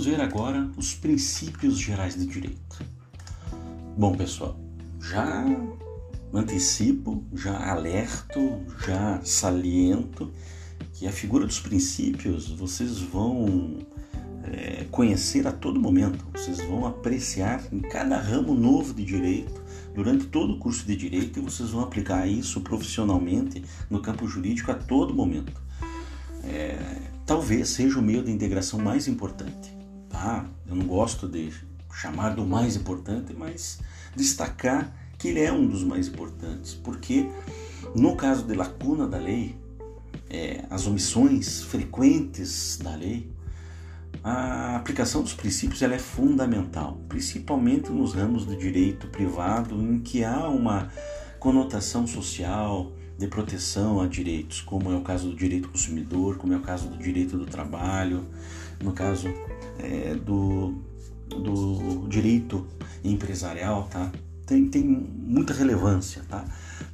vamos ver agora os princípios gerais do direito. Bom, pessoal, já antecipo, já alerto, já saliento que a figura dos princípios vocês vão é, conhecer a todo momento, vocês vão apreciar em cada ramo novo de direito durante todo o curso de direito e vocês vão aplicar isso profissionalmente no campo jurídico a todo momento. É, talvez seja o meio de integração mais importante. Eu não gosto de chamar do mais importante, mas destacar que ele é um dos mais importantes, porque no caso de lacuna da lei, é, as omissões frequentes da lei, a aplicação dos princípios ela é fundamental, principalmente nos ramos do direito privado, em que há uma conotação social de proteção a direitos, como é o caso do direito do consumidor, como é o caso do direito do trabalho, no caso é, do, do direito empresarial, tá? Tem, tem muita relevância, tá?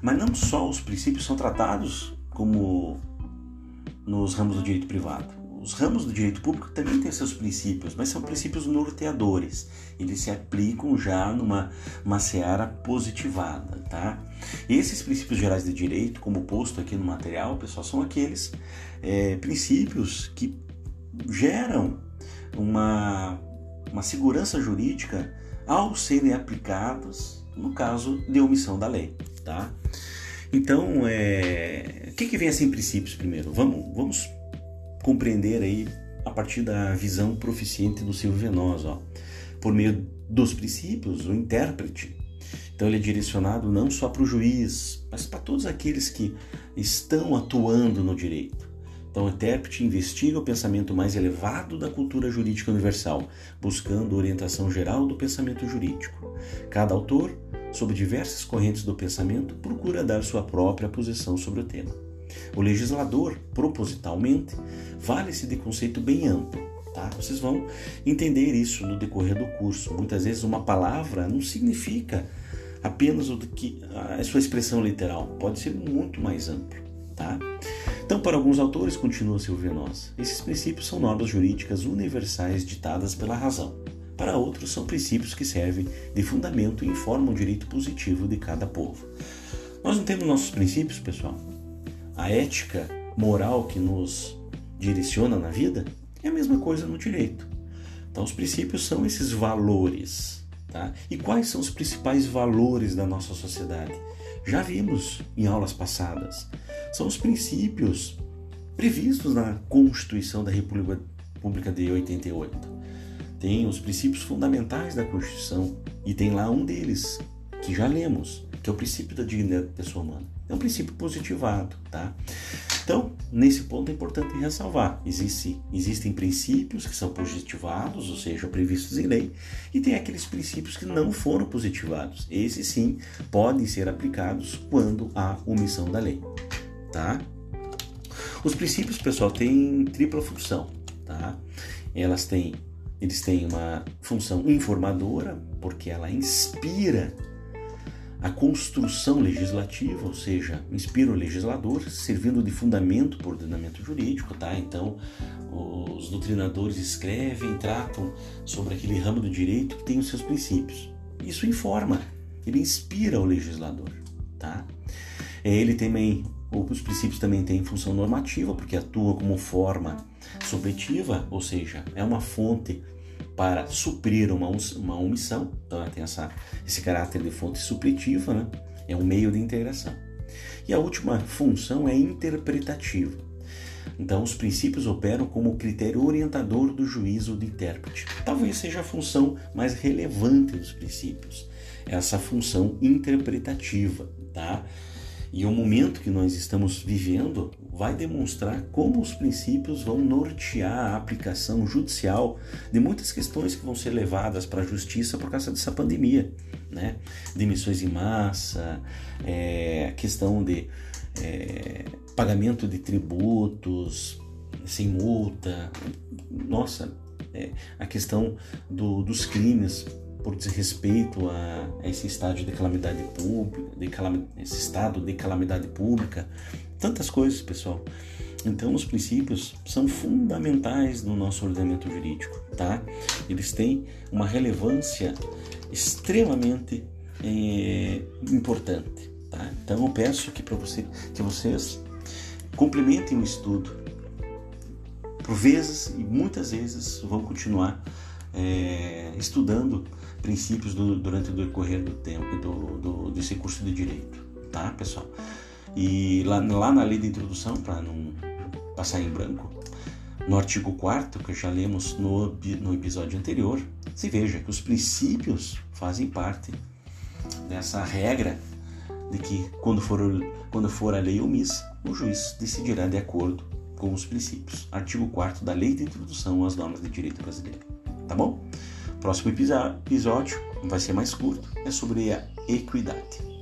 Mas não só os princípios são tratados como nos ramos do direito privado. Os ramos do direito público também têm seus princípios, mas são princípios norteadores. Eles se aplicam já numa uma seara positivada, tá? E esses princípios gerais de direito, como posto aqui no material, pessoal, são aqueles é, princípios que geram uma, uma segurança jurídica ao serem aplicados no caso de omissão da lei, tá? Então, é... o que, que vem assim princípios primeiro? Vamos, vamos compreender aí a partir da visão proficiente do Silvio Venosa. Por meio dos princípios, o intérprete, então ele é direcionado não só para o juiz, mas para todos aqueles que estão atuando no direito. Então, o intérprete investiga o pensamento mais elevado da cultura jurídica universal, buscando orientação geral do pensamento jurídico. Cada autor, sob diversas correntes do pensamento, procura dar sua própria posição sobre o tema. O legislador, propositalmente, vale-se de conceito bem amplo. Tá? Vocês vão entender isso no decorrer do curso. Muitas vezes uma palavra não significa apenas o que a sua expressão literal, pode ser muito mais amplo. Tá? Então, para alguns autores, continua Silvio Nossa, esses princípios são normas jurídicas universais ditadas pela razão. Para outros, são princípios que servem de fundamento e informam o direito positivo de cada povo. Nós não temos nossos princípios, pessoal? a ética moral que nos direciona na vida, é a mesma coisa no direito. Então, os princípios são esses valores. Tá? E quais são os principais valores da nossa sociedade? Já vimos em aulas passadas. São os princípios previstos na Constituição da República de 88. Tem os princípios fundamentais da Constituição e tem lá um deles que já lemos, que é o princípio da dignidade da pessoa humana. É um princípio positivado, tá? Então, nesse ponto é importante ressalvar: existe, existem princípios que são positivados, ou seja, previstos em lei, e tem aqueles princípios que não foram positivados. Esses sim podem ser aplicados quando há omissão da lei, tá? Os princípios, pessoal, têm tripla função, tá? Elas têm, eles têm uma função informadora, porque ela inspira a construção legislativa, ou seja, inspira o legislador, servindo de fundamento para o ordenamento jurídico, tá? Então, os doutrinadores escrevem, tratam sobre aquele ramo do direito que tem os seus princípios. Isso informa, ele inspira o legislador, tá? É, ele também, os princípios também têm função normativa, porque atua como forma supletiva, ou seja, é uma fonte para suprir uma, uma omissão, então ela tem essa, esse caráter de fonte supletiva, né? é um meio de integração. E a última função é interpretativa. Então, os princípios operam como critério orientador do juízo do intérprete. Talvez seja a função mais relevante dos princípios, essa função interpretativa, tá? E o momento que nós estamos vivendo vai demonstrar como os princípios vão nortear a aplicação judicial de muitas questões que vão ser levadas para a justiça por causa dessa pandemia, né? Demissões em massa, é, questão de é, pagamento de tributos sem multa, nossa, é, a questão do, dos crimes por desrespeito a, a esse estágio de calamidade pública, de calam, esse estado de calamidade pública, tantas coisas, pessoal. Então, os princípios são fundamentais no nosso ordenamento jurídico, tá? Eles têm uma relevância extremamente é, importante, tá? Então, eu peço que para você, que vocês complementem o estudo. Por vezes e muitas vezes vão continuar é, estudando princípios do, durante o decorrer do tempo do, do, desse curso de direito, tá, pessoal? E lá, lá na lei de introdução, para não passar em branco, no artigo 4 que já lemos no, no episódio anterior, se veja que os princípios fazem parte dessa regra de que quando for, quando for a lei omissa, o juiz decidirá de acordo com os princípios. Artigo 4 da Lei de Introdução às Normas de Direito Brasileiro. Tá bom? Próximo episódio vai ser mais curto, é sobre a equidade.